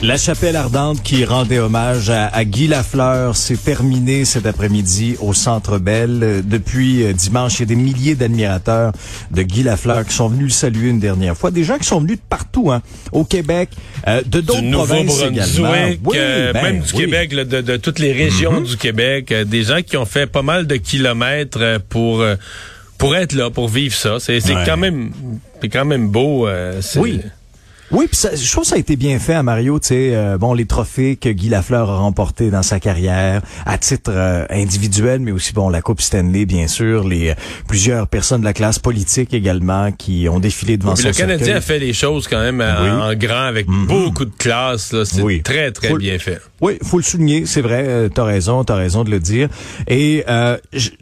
La chapelle ardente qui rendait hommage à, Guy Lafleur s'est terminée cet après-midi au Centre Bell. Depuis euh, dimanche, il y a des milliers d'admirateurs de Guy Lafleur qui sont venus le saluer une dernière fois. Des gens qui sont venus de partout, hein, au Québec, euh, de d'autres provinces également. Oui, euh, ben même du Québec, de, toutes les régions mm-hmm. du Québec. des gens qui ont fait pas mal de kilomètres pour pour être là, pour vivre ça. C'est quand même c'est quand même beau. oui. Oui, puis je trouve que ça a été bien fait à Mario, tu sais, euh, bon les trophées que Guy Lafleur a remportés dans sa carrière à titre euh, individuel, mais aussi bon la Coupe Stanley bien sûr, les euh, plusieurs personnes de la classe politique également qui ont défilé devant oui, son Le Canadien a fait les choses quand même en, grand avec mm-hmm. beaucoup de classe, là, c'est oui. très très bien fait. Oui, faut le souligner, c'est vrai, euh, t'as raison, t'as raison de le dire. Et euh,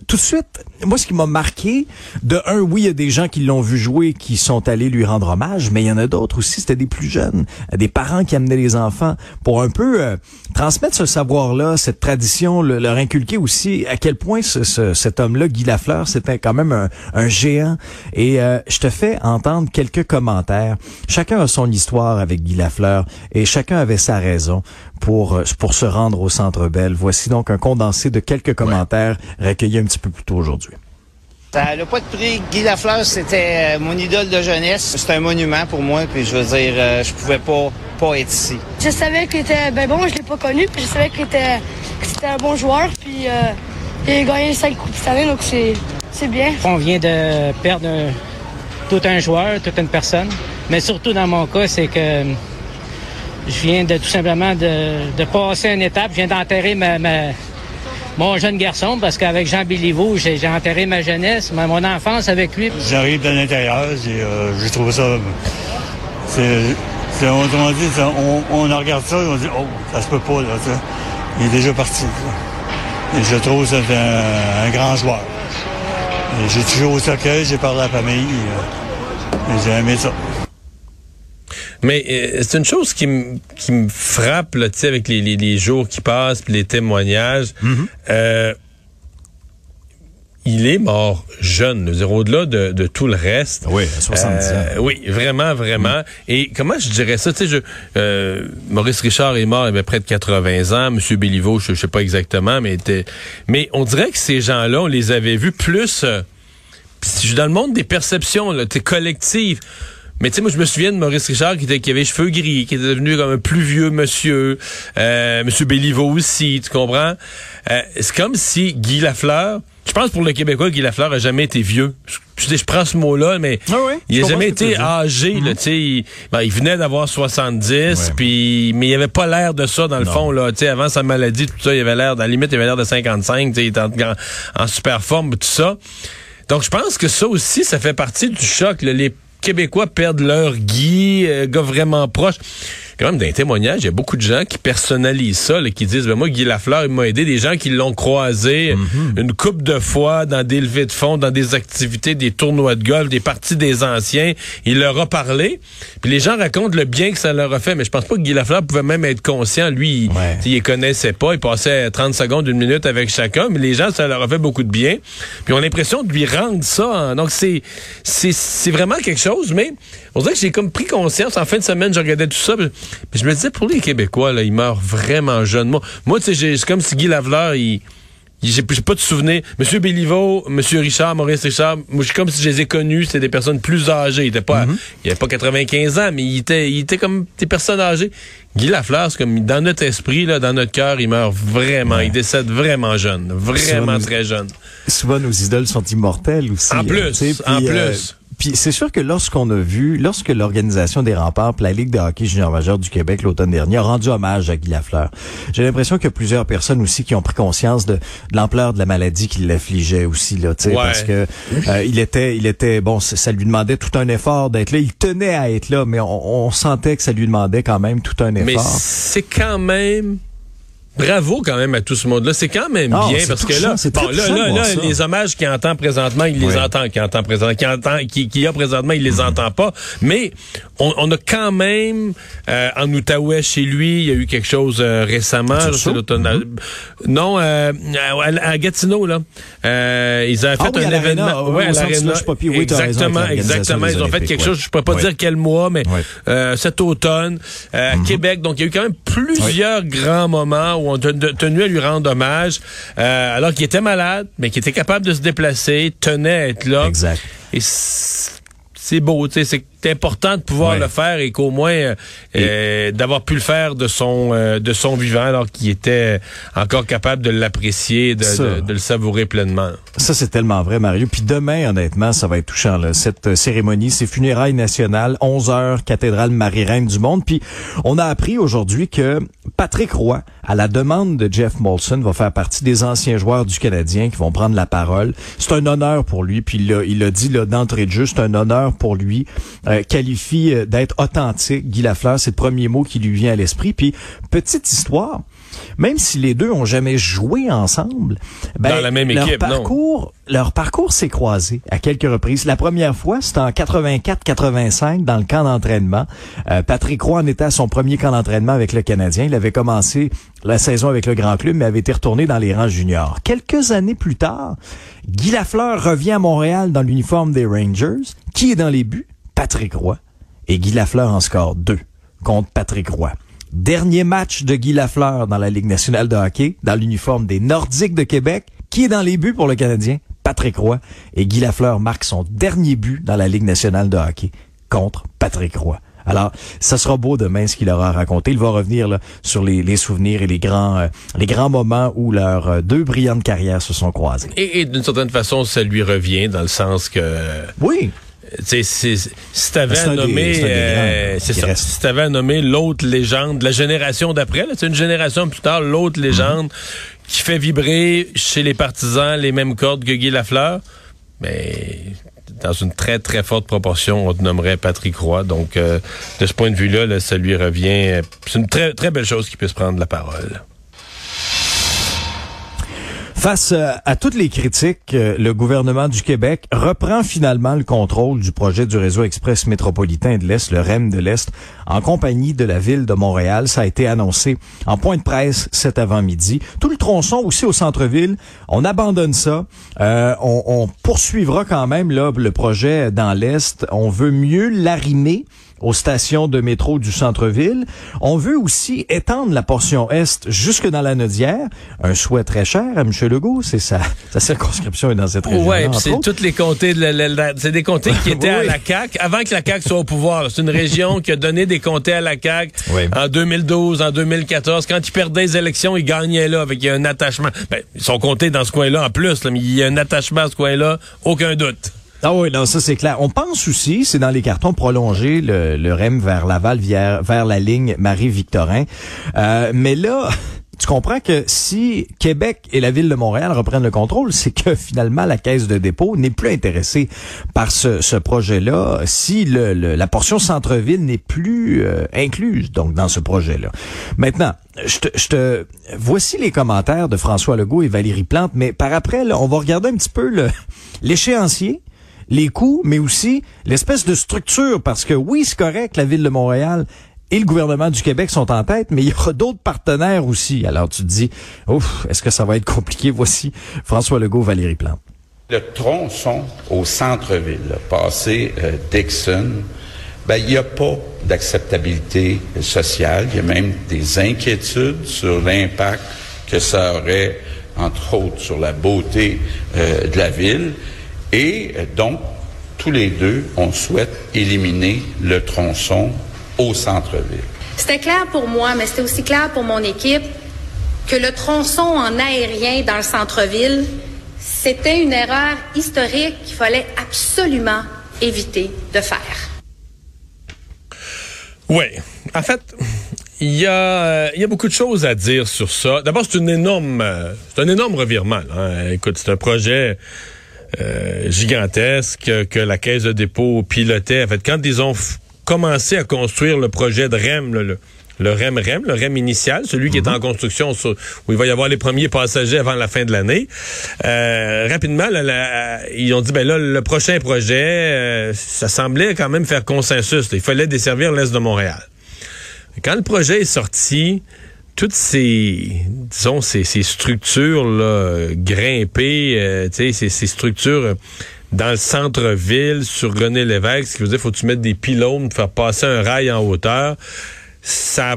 tout de suite, moi, ce qui m'a marqué, de un, oui, il y a des gens qui l'ont vu jouer, qui sont allés lui rendre hommage, mais il y en a d'autres aussi, c'était des plus jeunes, des parents qui amenaient les enfants pour un peu euh, transmettre ce savoir-là, cette tradition, leur inculquer aussi à quel point ce, cet homme-là, Guy Lafleur, c'était quand même un, un géant. Et euh, je te fais entendre quelques commentaires. Chacun a son histoire avec Guy Lafleur et chacun avait sa raison pour, euh, pour se rendre au Centre Bell. Voici donc un condensé de quelques commentaires recueillis un petit peu plus tôt aujourd'hui. Ça n'a pas de prix. Guy Lafleur, c'était euh, mon idole de jeunesse. C'est un monument pour moi, puis je veux dire, euh, je pouvais pas, pas être ici. Je savais qu'il était ben bon, je l'ai pas connu, puis je savais qu'il était, c'était un bon joueur, puis il a gagné cinq coupes cette année, donc c'est, c'est bien. On vient de perdre tout un joueur, toute une personne, mais surtout dans mon cas, c'est que je viens de tout simplement de, passer une étape. Je viens d'enterrer ma, mon jeune garçon parce qu'avec Jean Béliveau, j'ai enterré ma jeunesse, mon enfance avec lui. J'arrive de l'intérieur euh, je trouve ça. C'est, autrement dit, on, on, regarde ça et on dit, oh, ça se peut pas, là, Il est déjà parti. Et je trouve que c'est un, grand joueur. j'ai toujours au cercueil, j'ai parlé à la famille. Euh, j'ai aimé ça. Mais euh, c'est une chose qui, qui me frappe là, avec les, les, les, jours qui passent, puis les témoignages. Mm-hmm. euh, il est mort jeune, au-delà de, de, tout le reste. Oui, à 70 ans. Euh, oui, vraiment, vraiment. Mm. Et comment je dirais ça? Tu sais, euh, Maurice Richard est mort, il avait près de 80 ans. Monsieur Béliveau, je, sais pas exactement, mais était, mais on dirait que ces gens-là, on les avait vus plus, euh, je suis dans le monde des perceptions, là, collectives mais tu sais, moi, je me souviens de Maurice Richard qui, était, qui avait les cheveux gris, qui était devenu comme un plus vieux monsieur. Euh, monsieur Béliveau aussi, tu comprends? Euh, c'est comme si Guy Lafleur... Je pense pour le Québécois, Guy Lafleur a jamais été vieux. Je, je prends ce mot-là, mais ah il a jamais été âgé. Là, mm-hmm. il, ben, il venait d'avoir 70, puis mais il avait pas l'air de ça dans le fond. Là, avant sa maladie, tout ça, il avait l'air, dans la limite, il avait l'air de 55. Il était en, en, super forme, tout ça. Donc, je pense que ça aussi, ça fait partie du choc. Là, les Québécois perdent leur Guy, euh, gars vraiment proche quand même, d'un témoignage, il y a beaucoup de gens qui personnalisent ça, là, qui disent, ben, moi, Guy Lafleur, il m'a aidé. Des gens qui l'ont croisé mhm. une coupe de fois dans des levées de fonds, dans des activités, des tournois de golf, des parties des anciens. Il leur a parlé. Puis les gens racontent le bien que ça leur a fait. Mais je pense pas que Guy Lafleur pouvait même être conscient. Lui, il, les connaissait pas. Il passait 30 secondes, une minute avec chacun. Mais les gens, ça leur a fait beaucoup de bien. Puis on a l'impression de lui rendre ça. Donc c'est, c'est, c'est vraiment quelque chose. Mais on dirait que j'ai comme pris conscience. En fin de semaine, je regardais tout ça. Mais je me disais, pour les Québécois, là, ils meurent vraiment jeunes. Moi, moi tu sais, c'est comme si Guy Lavleur, il... J'ai pas de souvenir. Monsieur Béliveau, Monsieur Richard, Maurice Richard, moi, comme si je les ai connus, c'était des personnes plus âgées. Il était pas, mm-hmm. il avait pas 95 ans, mais il était, il était comme des personnes âgées. Guy Lafleur, c'est comme dans notre esprit, là, dans notre cœur, il meurt vraiment. Il décède vraiment jeune, vraiment très jeune. Souvent, nos idoles sont immortelles aussi. En plus, en euh, plus. Puis c'est sûr que lorsqu'on a vu, lorsque l'organisation des remparts, la Ligue de hockey junior majeur du Québec l'automne dernier a rendu hommage à Guy Lafleur, j'ai l'impression qu'il y a plusieurs personnes aussi qui ont pris conscience de, l'ampleur de la maladie qui l'affligeait aussi là, tu parce que euh, il était, il était bon, ça lui demandait tout un effort d'être là. Il tenait à être là, mais on, on sentait que ça lui demandait quand même tout un effort. Mais c'est quand même Bravo quand même à tout ce monde-là. C'est quand même ah, bien parce que là, bon, là, là, là les hommages qu'il entend présentement, il les entend, qu'il entend présentement, qu'il entend, qui, qui a présentement, il les mm-hmm. entend pas. Mais on, a quand même euh, en Outaouais chez lui, il y a eu quelque chose euh, récemment. C'est mm-hmm. Non, euh, à, Gatineau là, ils ont fait ah un événement. Ouais, à l'Arena. Oui, exactement, exactement. Ils ont fait quelque chose. Je peux pas dire quel mois, mais cet automne à mm-hmm. Québec. Donc il y a eu quand même plusieurs grands moments où on a tenu à lui rendre hommage, alors qu'il était malade, mais qu'il était capable de se déplacer, tenait à être là. Exact. Et c'est beau, tu sais, c'est important de pouvoir le faire et qu'au moins euh, euh, d'avoir pu le faire de son euh, de son vivant alors qu'il était encore capable de l'apprécier, de, de, le savourer pleinement. Ça c'est tellement vrai, Mario. Puis demain, honnêtement, ça va être touchant. Là. Cette cérémonie, c'est funérailles nationales, 11 heures, cathédrale Marie-Reine du Monde. Puis on a appris aujourd'hui que Patrick Roy, à la demande de Jeff Molson, va faire partie des anciens joueurs du Canadien qui vont prendre la parole. C'est un honneur pour lui. Puis il a, il a dit d'entrée de jeu, c'est un honneur pour lui euh, qualifie euh, d'être authentique. Guy Lafleur, c'est le premier mot qui lui vient à l'esprit. Puis, petite histoire, même si les deux ont jamais joué ensemble, ben, dans la même leur équipe, parcours, leur parcours s'est croisé à quelques reprises. La première fois, c'était en 84-85 dans le camp d'entraînement. Euh, Patrick Roy en était à son premier camp d'entraînement avec le Canadien. Il avait commencé la saison avec le grand club, mais avait été retourné dans les rangs juniors. Quelques années plus tard, Guy Lafleur revient à Montréal dans l'uniforme des Rangers. Qui est dans les buts? Patrick Roy. Et Guy Lafleur en score 2 contre Patrick Roy. Dernier match de Guy Lafleur dans la Ligue nationale de hockey, dans l'uniforme des Nordiques de Québec. Qui est dans les buts pour le Canadien? Patrick Roy. Et Guy Lafleur marque son dernier but dans la Ligue nationale de hockey contre Patrick Roy. Alors, ça sera beau demain ce qu'il aura raconté. Il va revenir là, sur les, souvenirs et les grands, euh, les grands moments où leurs euh, deux brillantes carrières se sont croisées. Et, et d'une certaine façon, ça lui revient dans le sens que... Oui si t'avais à nommer, euh, c'est ça. Si t'avais à nommer l'autre légende, la génération d'après, c'est une génération plus tard, l'autre légende qui fait vibrer chez les partisans les mêmes cordes que Guy Lafleur, mais dans une très très forte proportion, on te nommerait Patrick Roy. Donc, euh, de ce point de vue-là, là, ça lui revient. C'est une très très belle chose qu'il puisse prendre la parole. Face euh, à toutes les critiques, euh, le gouvernement du Québec reprend finalement le contrôle du projet du réseau express métropolitain de l'Est, le REM de l'Est, en compagnie de la ville de Montréal. Ça a été annoncé en point de presse cet avant-midi. Tout le tronçon aussi au centre-ville, on abandonne ça. Euh, on, poursuivra quand même là, le projet dans l'Est. On veut mieux l'arrimer aux stations de métro du centre-ville. On veut aussi étendre la portion est jusque dans la Nodière. Un souhait très cher à M. Legault, c'est sa, sa circonscription est dans cette région. Oui, c'est toutes les comtés, de c'est des comtés qui étaient à la CAQ avant que la CAQ soit au pouvoir. C'est une région qui a donné des comtés à la CAQ en 2012, en 2014. Quand ils perdaient les élections, ils gagnaient là avec un attachement. Ben, ils sont comptés dans ce coin-là en plus, mais il y a un attachement à ce coin-là, aucun doute. Ah oui, non, ça c'est clair. On pense aussi, c'est dans les cartons, prolonger le, le REM vers Laval, vers, vers la ligne Marie-Victorin. Euh, mais là, tu comprends que si Québec et la ville de Montréal reprennent le contrôle, c'est que finalement la caisse de dépôt n'est plus intéressée par ce, ce projet-là. Si le, la portion centre-ville n'est plus euh, incluse donc dans ce projet-là. Maintenant, je te, je te, voici les commentaires de François Legault et Valérie Plante, mais par après, là, on va regarder un petit peu l'échéancier les coûts, mais aussi l'espèce de structure, parce que oui, c'est correct, la ville de Montréal et le gouvernement du Québec sont en tête, mais il y aura d'autres partenaires aussi. Alors tu te dis, ouf, est-ce que ça va être compliqué? Voici François Legault, Valérie Plante. Le tronçon au centre-ville, passé euh, Dixon, ben, il n'y a pas d'acceptabilité sociale. Il y a même des inquiétudes sur l'impact que ça aurait, entre autres, sur la beauté euh, de la ville. Et euh, donc, tous les deux, on souhaite éliminer le tronçon au centre-ville. C'était clair pour moi, mais c'était aussi clair pour mon équipe que le tronçon en aérien dans le centre-ville, c'était une erreur historique qu'il fallait absolument éviter de faire. Oui. En fait, il y, a, il y a beaucoup de choses à dire sur ça. D'abord, c'est une énorme, euh, c'est un énorme revirement. Hein. Écoute, c'est un projet euh, gigantesque que la Caisse de dépôt pilotait. En fait, quand ils ont commencé à construire le projet de REM, le, le REM-REM, le REM initial, celui qui est en construction, où il va y avoir les premiers passagers avant la fin de l'année. Euh, rapidement, ils ont dit, ben là, le prochain projet, euh, ça semblait quand même faire consensus. Il fallait desservir l'Est de Montréal. Quand le projet est sorti, toutes ces, disons, ces, structures là, grimpées, euh, ces, ces structures dans le centre-ville, sur René Lévesque, ce qui veut dire faut que tu mettes des pylônes pour faire passer un rail en hauteur. Ça,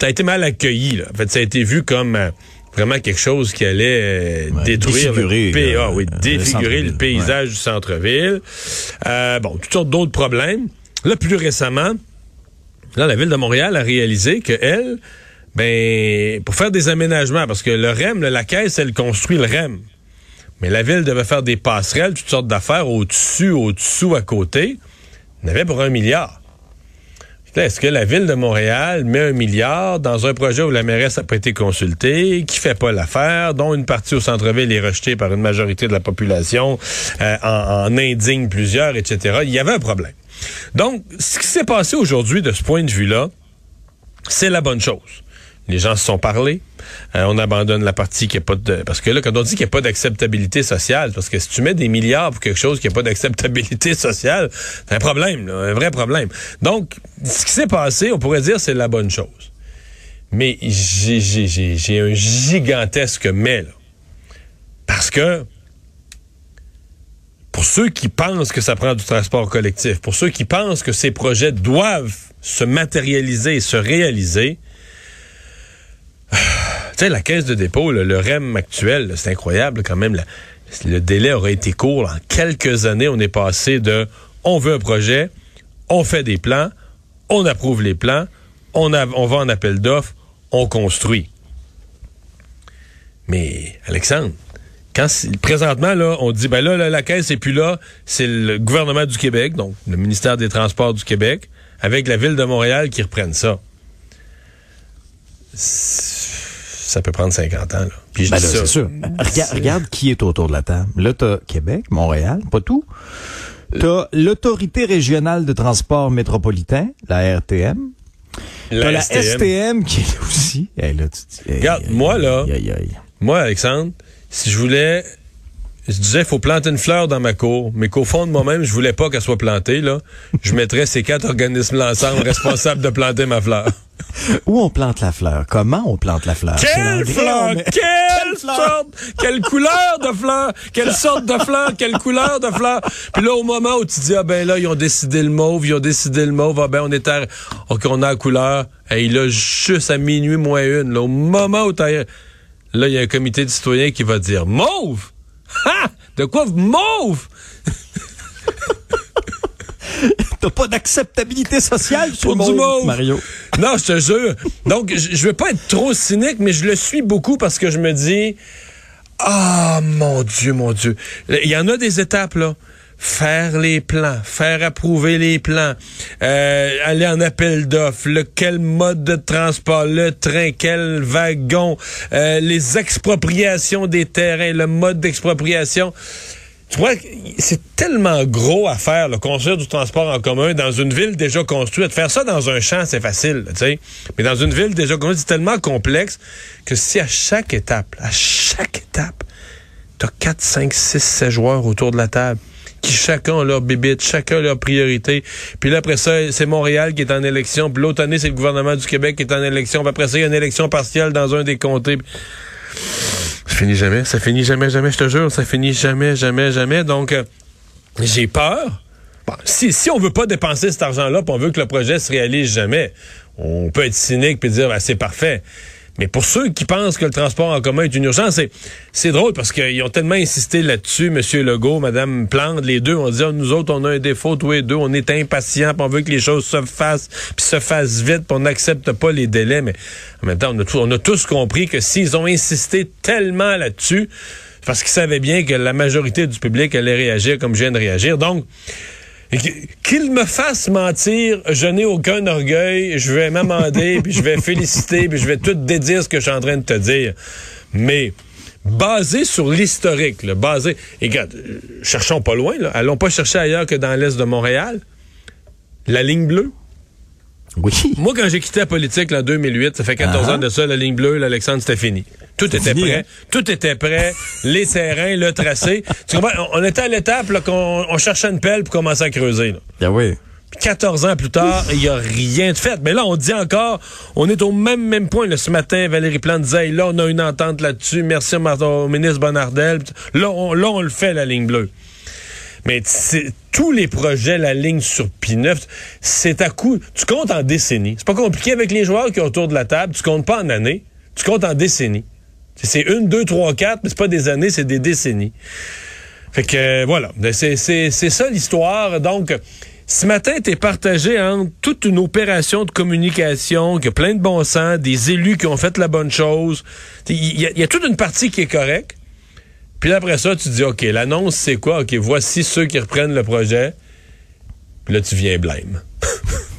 a été mal accueilli. Là. En fait, ça a été vu comme euh, vraiment quelque chose qui allait euh, détruire le, ah, oui, défigurer le, paysage du centre-ville. Euh, bon, toutes sortes d'autres problèmes. Là, plus récemment, là, la ville de Montréal a réalisé que elle, ben, pour faire des aménagements, parce que le REM, la caisse, elle construit le REM. Mais la ville devait faire des passerelles, toutes sortes d'affaires au-dessus, au-dessous, à côté. Il avait pour un milliard. Est-ce que la ville de Montréal met un milliard dans un projet où la mairesse n'a pas été consultée, qui fait pas l'affaire, dont une partie au centre-ville est rejetée par une majorité de la population, euh, en, en indigne plusieurs, etc. Il y avait un problème. Donc, ce qui s'est passé aujourd'hui de ce point de vue-là, c'est la bonne chose les gens se sont parlé. Euh, on abandonne la partie qui n'a pas de... Parce que là, quand on dit qu'il n'y a pas d'acceptabilité sociale, parce que si tu mets des milliards pour quelque chose qui n'a pas d'acceptabilité sociale, c'est un problème, un vrai problème. Donc, ce qui s'est passé, on pourrait dire c'est la bonne chose. Mais j'ai un gigantesque mais, là. Parce que pour ceux qui pensent que ça prend du transport collectif, pour ceux qui pensent que ces projets doivent se matérialiser et se réaliser, tu sais, la caisse de dépôt, le REM actuel, c'est incroyable quand même. le délai aurait été court. En quelques années, on est passé de on veut un projet, on fait des plans, on approuve les plans, on, on va en appel d'offres, on construit. Mais, Alexandre, quand présentement, là, on dit, ben là, la, la caisse est plus là, c'est le gouvernement du Québec, donc le ministère des Transports du Québec, avec la ville de Montréal qui reprennent ça ça peut prendre 50 ans. Là. Puis ben c'est sûr. Regarde, qui est autour de la table. Là, t'as Québec, Montréal, pas tout. T'as l'Autorité régionale de transport métropolitain, la RTM. La, la STM. qui est aussi. Regarde, moi, là, moi, Alexandre, si je voulais je disais, il faut planter une fleur dans ma cour, mais qu'au fond de moi-même, je voulais pas qu'elle soit plantée, là. Je mettrais ces quatre organismes-là ensemble responsables de planter ma fleur. Où on plante la fleur? Comment on plante la fleur? Quelle fleur? Quelle, sorte? Quelle couleur de fleur? Quelle sorte de fleur? Quelle couleur de fleur? Puis là, au moment où tu dis, ah ben là, ils ont décidé le mauve, ils ont décidé le mauve, ah ben on est à, OK, on a la couleur. Et il a juste à minuit moins une, là. Au moment où t'as, là, il y a un comité de citoyens qui va dire, mauve? Ha! De quoi mauve? T'as pas d'acceptabilité sociale pour du mauve, Mario. Non, je te jure. Donc, je veux pas être trop cynique, mais je le suis beaucoup parce que je me dis, ah, mon Dieu, mon Dieu. Il y en a des étapes, là faire les plans, faire approuver les plans, euh, aller en appel d'offres, le quel mode de transport, le train, quel wagon, euh, les expropriations des terrains, le mode d'expropriation. Tu vois, c'est tellement gros à faire, le construire du transport en commun dans une ville déjà construite. Faire ça dans un champ, c'est facile, tu sais. Mais dans une ville déjà construite, c'est tellement complexe que si à chaque étape, à chaque étape, t'as 4, 5, 6, 7 joueurs autour de la table qui chacun a leur bébite, chacun a leur priorité. Puis là, après ça, c'est Montréal qui est en élection. Puis l'autre année, c'est le gouvernement du Québec qui est en élection. Puis après ça, il y a une élection partielle dans un des comtés. Ça finit jamais. Ça finit jamais, jamais, je te jure. Ça finit jamais, jamais, jamais. Donc, euh, j'ai peur. Si, si on veut pas dépenser cet argent-là, on veut que le projet se réalise jamais, on peut être cynique puis dire, ben, c'est parfait. Mais pour ceux qui pensent que le transport en commun est une urgence, c'est drôle parce qu'ils ont tellement insisté là-dessus, M. Legault, Mme Plante, les deux, on dit, ah, nous autres, on a un défaut, tous les deux, on est impatients, on veut que les choses se fassent, puis se fassent vite, puis on n'accepte pas les délais. Mais en même temps, on a, tous compris que s'ils ont insisté tellement là-dessus, parce qu'ils savaient bien que la majorité du public allait réagir comme je viens de réagir. Donc, qu'il me fasse mentir, je n'ai aucun orgueil, je vais m'amender, puis je vais féliciter, puis je vais tout dédire ce que je suis en train de te dire. Mais basé sur l'historique, basé... Et regarde, cherchons pas loin, là. allons pas chercher ailleurs que dans l'est de Montréal. La ligne bleue. Oui. Moi, quand j'ai quitté la politique en 2008, ça fait 14 Ah. ans de ça, la ligne bleue, l'Alexandre, c'était fini. Tout était fini, prêt. hein? Tout était prêt. les terrains, le tracé. Tu comprends? On était à l'étape là, qu'on on cherchait une pelle pour commencer à creuser. là. Ben oui. Puis 14 ans plus tard, il n'y a rien de fait. Mais là, on dit encore, on est au même même point. Là, ce matin, Valérie Plante disait, Hey, là, on a une entente là-dessus. Merci au ministre Bonardel. Là on, là, on le fait, la ligne bleue. Mais tous les projets, la ligne sur P9, c'est à coup. Tu comptes en décennies. C'est pas compliqué avec les joueurs qui sont autour de la table. Tu comptes pas en années. Tu comptes en décennies. C'est- une, deux, trois, quatre, mais c'est pas des années, c'est des décennies. Fait que euh, voilà, Ben, c'est ça l'histoire. Donc, ce matin, t'es partagé entre toute une opération de communication, qui a plein de bon sens, des élus qui ont fait la bonne chose. Il y, a- il y a toute une partie qui est correcte. Puis après ça, tu dis, OK, l'annonce, c'est quoi? OK, voici ceux qui reprennent le projet. Puis là, tu viens blême.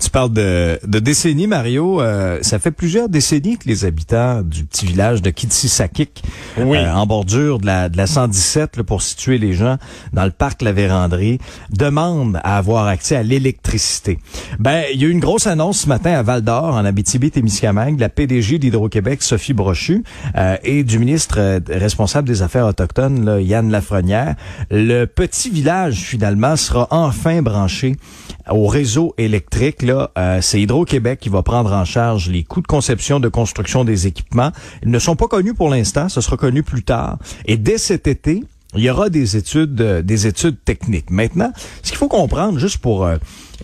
Tu parles de, de décennies, Mario. Euh, ça fait plusieurs décennies que les habitants du petit village de Kitsisakik, Oui. euh, en bordure de la, de la 117, là, pour situer les gens dans le parc La Vérandrie, demandent à avoir accès à l'électricité. Ben, il y a eu une grosse annonce ce matin à Val d'Or, en Abitibi-Témiscamingue, de la PDG d'Hydro-Québec, Sophie Brochu, euh, et du ministre euh, responsable des Affaires autochtones, là, Yann Lafrenière. Le petit village, finalement, sera enfin branché au réseau électrique. Là, euh, c'est Hydro-Québec qui va prendre en charge les coûts de conception, de construction des équipements. Ils ne sont pas connus pour l'instant, ce sera connu plus tard. Et dès cet été, il y aura des études, euh, des études techniques. Maintenant, ce qu'il faut comprendre, juste pour euh,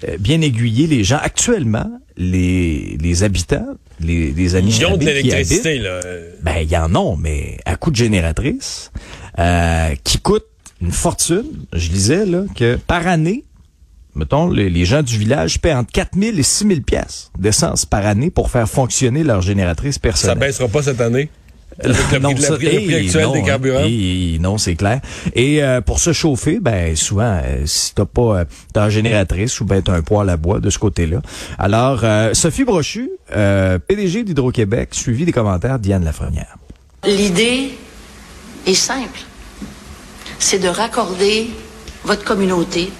euh, bien aiguiller les gens, actuellement, les, les habitants, les, les Ils ont de l'électricité, là. ben, il y en a, mais à coût de génératrice, euh, qui coûte une fortune. Je lisais, là, que par année, mettons, les, les gens du village paient entre 4 000 et 6 000 piastres d'essence par année pour faire fonctionner leur génératrice Ça personnelle. baissera pas cette année? Avec le prix, de la- ça- prix- le prix hey, actuel non, des carburants? Non, c'est clair. Et euh, pour se chauffer, ben souvent, euh, si t'as pas euh, t'as une génératrice ou ben t'as un poêle à bois de ce côté-là. Alors, euh, Sophie Brochu, euh, PDG d'Hydro-Québec, suivi des commentaires d'Yann Lafrenière. L'idée est simple. C'est de raccorder votre communauté,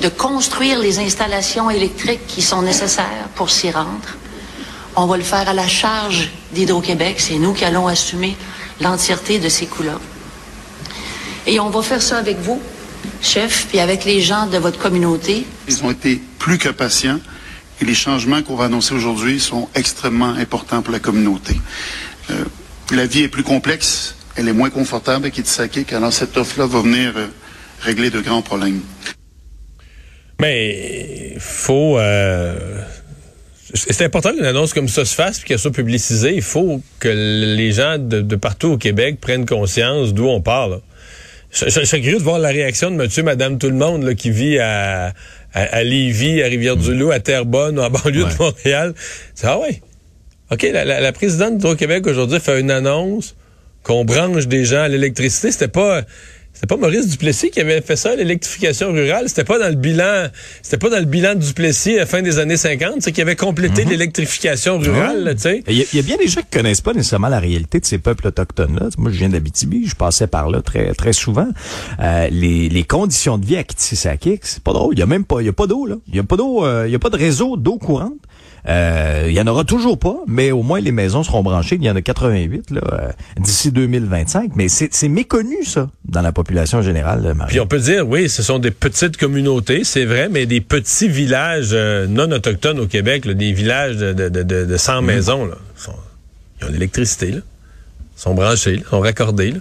de construire les installations électriques qui sont nécessaires pour s'y rendre. On va le faire à la charge d'Hydro-Québec. C'est nous qui allons assumer l'entièreté de ces coûts-là. Et on va faire ça avec vous, chef, puis avec les gens de votre communauté. Ils ont été plus que patients et les changements qu'on va annoncer aujourd'hui sont extrêmement importants pour la communauté. Euh, la vie est plus complexe, elle est moins confortable à Kitsakik, alors cette offre-là va venir euh, régler de grands problèmes. Mais faut. euh, c'est important qu'une annonce comme ça se fasse puis qu'elle soit publicisée. Il faut que les gens de, de partout au Québec prennent conscience d'où on parle. Je, je- je serais curieux de voir la réaction de monsieur, madame, tout le monde là, qui vit à, à, à Lévis, à Rivière-du-Loup, à Terrebonne ou en banlieue de Montréal. C'est ah ouais. OK, la, la, la présidente d'Hydro-Québec aujourd'hui fait une annonce qu'on branche des gens à l'électricité. C'était pas. C'était pas Maurice Duplessis qui avait fait ça, l'électrification rurale. C'était pas dans le bilan, c'était pas dans le bilan de Duplessis à la fin des années 50, c'est qui avait complété l'électrification rurale, là, tu sais. Il y, a- il y a bien des gens qui connaissent pas nécessairement la réalité de ces peuples autochtones-là. Moi, je viens d'Abitibi, je passais par là très très souvent. Euh, les, les conditions de vie à Kitsisakik, c'est pas drôle. Il y a même pas, il y a pas d'eau là. Il y a pas d'eau, euh, il y a pas de réseau d'eau courante. Euh, il y en aura toujours pas, mais au moins les maisons seront branchées. Il y en a 88 là euh, d'ici 2025. Mais c'est méconnu ça dans la population générale. Marie. Puis on peut dire, oui, ce sont des petites communautés, c'est vrai, mais des petits villages euh, non autochtones au Québec, là, des villages de, de, de, de 100 maisons, là, sont, ils ont l'électricité, là. Ils sont branchés, là, sont raccordés, là.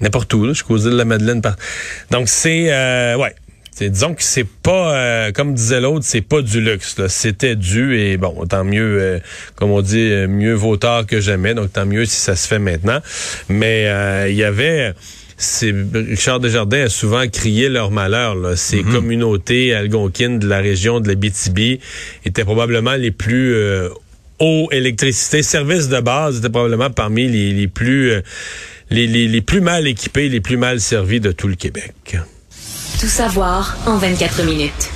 N'importe où, là, jusqu'aux îles de la Madeleine. par- Donc c'est, euh, ouais. C'est- disons que c'est pas, euh, comme disait l'autre, c'est pas du luxe. C'était dû et bon, tant mieux, euh, comme on dit, euh, mieux vaut tard que jamais. Donc tant mieux si ça se fait maintenant. Mais euh, il y avait, c'est Richard Desjardins a souvent crié leur malheur. Là. Ces communautés algonquines de la région de l'Abitibi étaient probablement les plus euh, eau, électricité, services de base étaient probablement parmi les, les plus euh, les, les, les plus mal équipés, les plus mal servis de tout le Québec. Tout savoir en 24 minutes.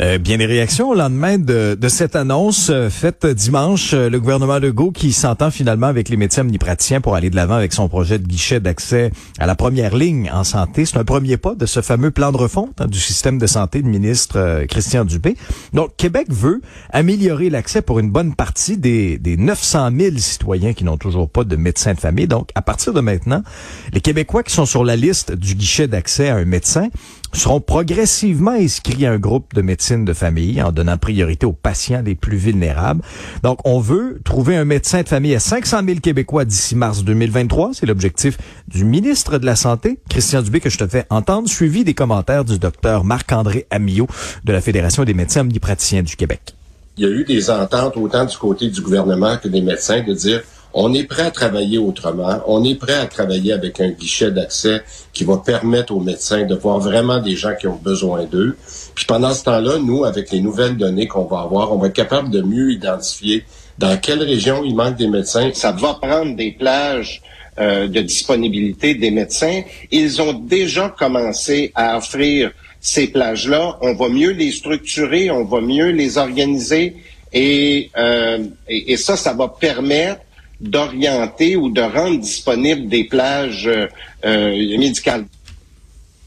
Euh, bien des réactions au lendemain de, de cette annonce euh, faite dimanche. Euh, le gouvernement Legault qui s'entend finalement avec les médecins omnipraticiens pour aller de l'avant avec son projet de guichet d'accès à la première ligne en santé. C'est un premier pas de ce fameux plan de refonte hein, du système de santé du ministre Christian Dubé. Donc, Québec veut améliorer l'accès pour une bonne partie des, des 900 000 citoyens qui n'ont toujours pas de médecin de famille. Donc, à partir de maintenant, les Québécois qui sont sur la liste du guichet d'accès à un médecin seront progressivement inscrits à un groupe de médecine de famille en donnant priorité aux patients les plus vulnérables. Donc, on veut trouver un médecin de famille à 500 000 Québécois d'ici mars 2023. C'est l'objectif du ministre de la Santé, Christian Dubé, que je te fais entendre, suivi des commentaires du docteur Marc-André Amillot de la Fédération des médecins omnipraticiens du Québec. Il y a eu des ententes autant du côté du gouvernement que des médecins de dire on est prêt à travailler autrement. On est prêt à travailler avec un guichet d'accès qui va permettre aux médecins de voir vraiment des gens qui ont besoin d'eux. Puis pendant ce temps-là, nous, avec les nouvelles données qu'on va avoir, on va être capable de mieux identifier dans quelle région il manque des médecins. Ça va prendre des plages euh, de disponibilité des médecins. Ils ont déjà commencé à offrir ces plages-là. On va mieux les structurer, on va mieux les organiser. Et, euh, et, et ça, ça va permettre d'orienter ou de rendre disponibles des plages euh, euh, médicales.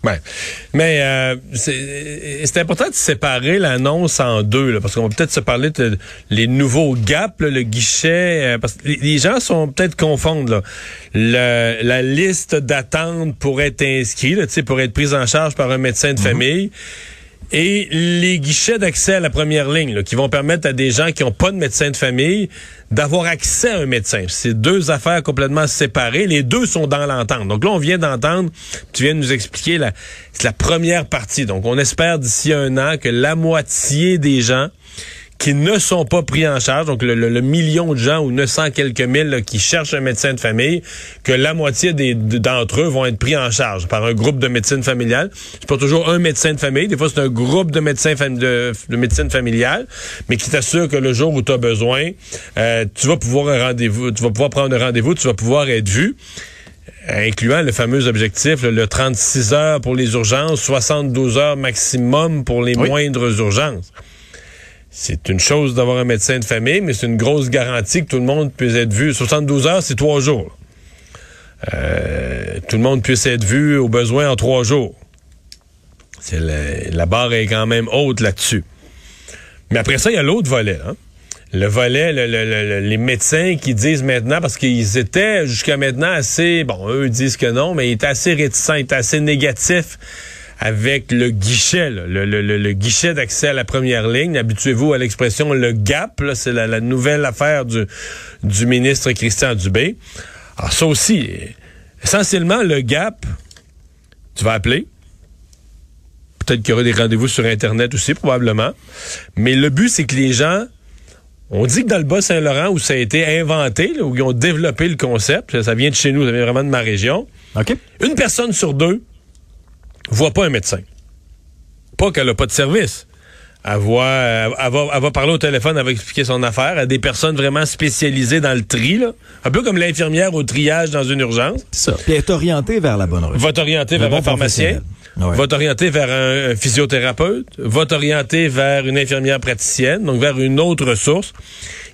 Ouais. Mais euh, c'est important de séparer l'annonce en deux, là, parce qu'on va peut-être se parler de les nouveaux gaps, le guichet, parce que les gens sont peut-être confondent là. la liste d'attente pour être inscrit, là, pour être prise en charge par un médecin de mm-hmm. famille et les guichets d'accès à la première ligne qui vont permettre à des gens qui n'ont pas de médecin de famille d'avoir accès à un médecin. C'est deux affaires complètement séparées. Les deux sont dans l'entente. Donc là, on vient d'entendre, tu viens de nous expliquer la, la première partie. Donc on espère d'ici un an que la moitié des gens qui ne sont pas pris en charge, donc le, million de gens ou 900 quelques mille qui cherchent un médecin de famille, que la moitié d'entre eux vont être pris en charge par un groupe de médecine familiale. C'est pas toujours un médecin de famille, des fois c'est un groupe de médecins de, médecine familiale, mais qui t'assure que le jour où tu as besoin, euh, tu vas pouvoir un rendez-vous, tu vas pouvoir prendre un rendez-vous, tu vas pouvoir être vu incluant le fameux objectif, le 36 heures pour les urgences, 72 heures maximum pour les moindres urgences c'est une chose d'avoir un médecin de famille, mais c'est une grosse garantie que tout le monde puisse être vu. 72 heures, c'est trois jours. Euh, tout le monde puisse être vu au besoin en trois jours. C'est la, barre est quand même haute là-dessus. Mais après ça, il y a l'autre volet. Hein? Le volet, les médecins qui disent maintenant, parce qu'ils étaient jusqu'à maintenant assez, bon, eux disent que non, mais ils étaient assez réticents, ils étaient assez négatifs avec le guichet, le, guichet d'accès à la première ligne. Habituez-vous à l'expression le GAP, c'est la, nouvelle affaire du, du ministre Christian Dubé. Alors ça aussi, essentiellement le GAP, tu vas appeler. Peut-être qu'il y aura des rendez-vous sur Internet aussi, probablement. Mais le but, c'est que les gens on dit que dans le Bas-Saint-Laurent, où ça a été inventé, où ils ont développé le concept, ça vient de chez nous, ça vient vraiment de ma région. Une personne sur deux voit pas un médecin. Pas qu'elle a pas de service. Elle, voit, elle, va, parler au téléphone, elle va expliquer son affaire à des personnes vraiment spécialisées dans le tri, là. un peu comme l'infirmière au triage dans une urgence. Ça. Puis elle est orientée vers la bonne route. Va t'orienter vers un pharmacien. Va t'orienter vers un, physiothérapeute. Va t'orienter vers une infirmière praticienne, donc vers une autre ressource.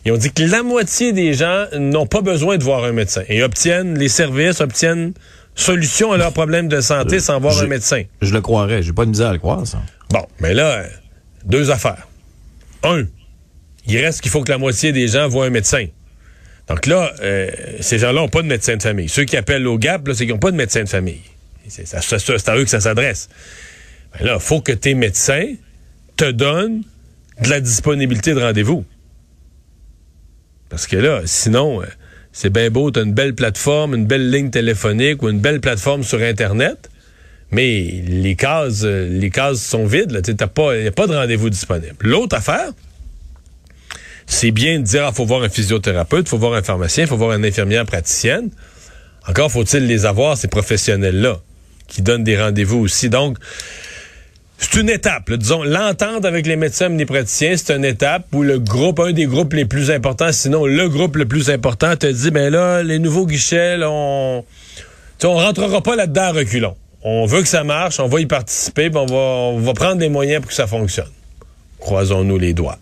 Ils ont dit que la moitié des gens n'ont pas besoin de voir un médecin et obtiennent les services, obtiennent solution à leurs problèmes de santé sans voir un médecin. Je le croirais. J'ai pas de misère à le croire, ça. Bon, mais là, deux affaires. Un, il reste qu'il faut que la moitié des gens voient un médecin. Donc là, euh, ces gens-là n'ont pas de médecin de famille. Ceux qui appellent au GAP, c'est qu'ils n'ont pas de médecin de famille. C'est à eux que ça s'adresse. Ben là, il faut que tes médecins te donnent de la disponibilité de rendez-vous. Parce que là, sinon, euh, c'est bien beau, tu as une belle plateforme, une belle ligne téléphonique ou une belle plateforme sur Internet, mais les cases, les cases sont vides. Il n'y a pas de rendez-vous disponible. L'autre affaire, c'est bien de dire, il ah, faut voir un physiothérapeute, il faut voir un pharmacien, il faut voir une infirmière praticienne. Encore faut-il les avoir, ces professionnels-là, qui donnent des rendez-vous aussi. Donc, c'est une étape. disons, l'entente avec les médecins omnipraticiens, c'est une étape où le groupe, un des groupes les plus importants, sinon le groupe le plus important, te dit, ben là, les nouveaux guichets, on, on rentrera pas là-dedans reculons. On veut que ça marche, on va y participer, on va prendre des moyens pour que ça fonctionne. croisons-nous les doigts.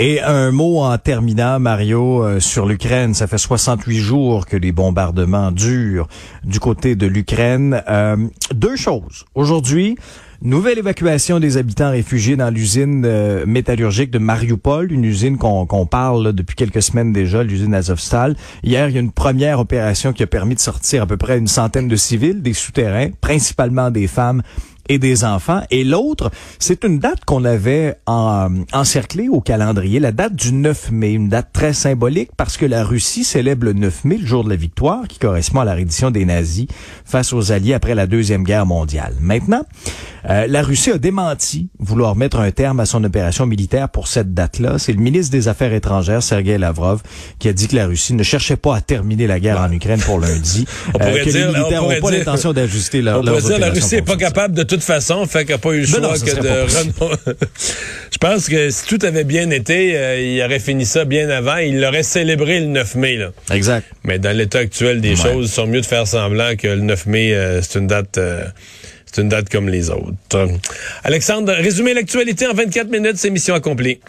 Et un mot en terminant, Mario, euh, sur l'Ukraine. Ça fait 68 jours que les bombardements durent du côté de l'Ukraine. Euh, deux choses. Aujourd'hui, Nouvelle évacuation des habitants réfugiés dans l'usine euh, métallurgique de Mariupol, une usine qu'on parle depuis quelques semaines déjà, l'usine Azovstal. Hier, il y a une première opération qui a permis de sortir à peu près une centaine de civils des souterrains, principalement des femmes et des enfants. Et l'autre, c'est une date qu'on avait en, encerclée au calendrier, la date du 9 mai, une date très symbolique parce que la Russie célèbre le 9 mai, le jour de la victoire, qui correspond à la reddition des nazis face aux Alliés après la Deuxième Guerre mondiale. Maintenant, euh, la Russie a démenti vouloir mettre un terme à son opération militaire pour cette date-là. C'est le ministre des Affaires étrangères, Sergei Lavrov, qui a dit que la Russie ne cherchait pas à terminer la guerre en Ukraine pour lundi. on pourrait euh, que dire, les militaires n'ont pas l'intention d'ajuster leur, on pourrait dire la Russie n'est pas capable de toute façon, fait n'a pas eu le choix que de... Je pense que si tout avait bien été, euh, il aurait fini ça bien avant. Il l'aurait célébré le 9 mai. Là. Exact. Mais dans l'état actuel des choses, ils sont mieux de faire semblant que le 9 mai, c'est une date... C'est une date comme les autres. Alexandre, résumer l'actualité en 24 minutes, c'est mission accomplie.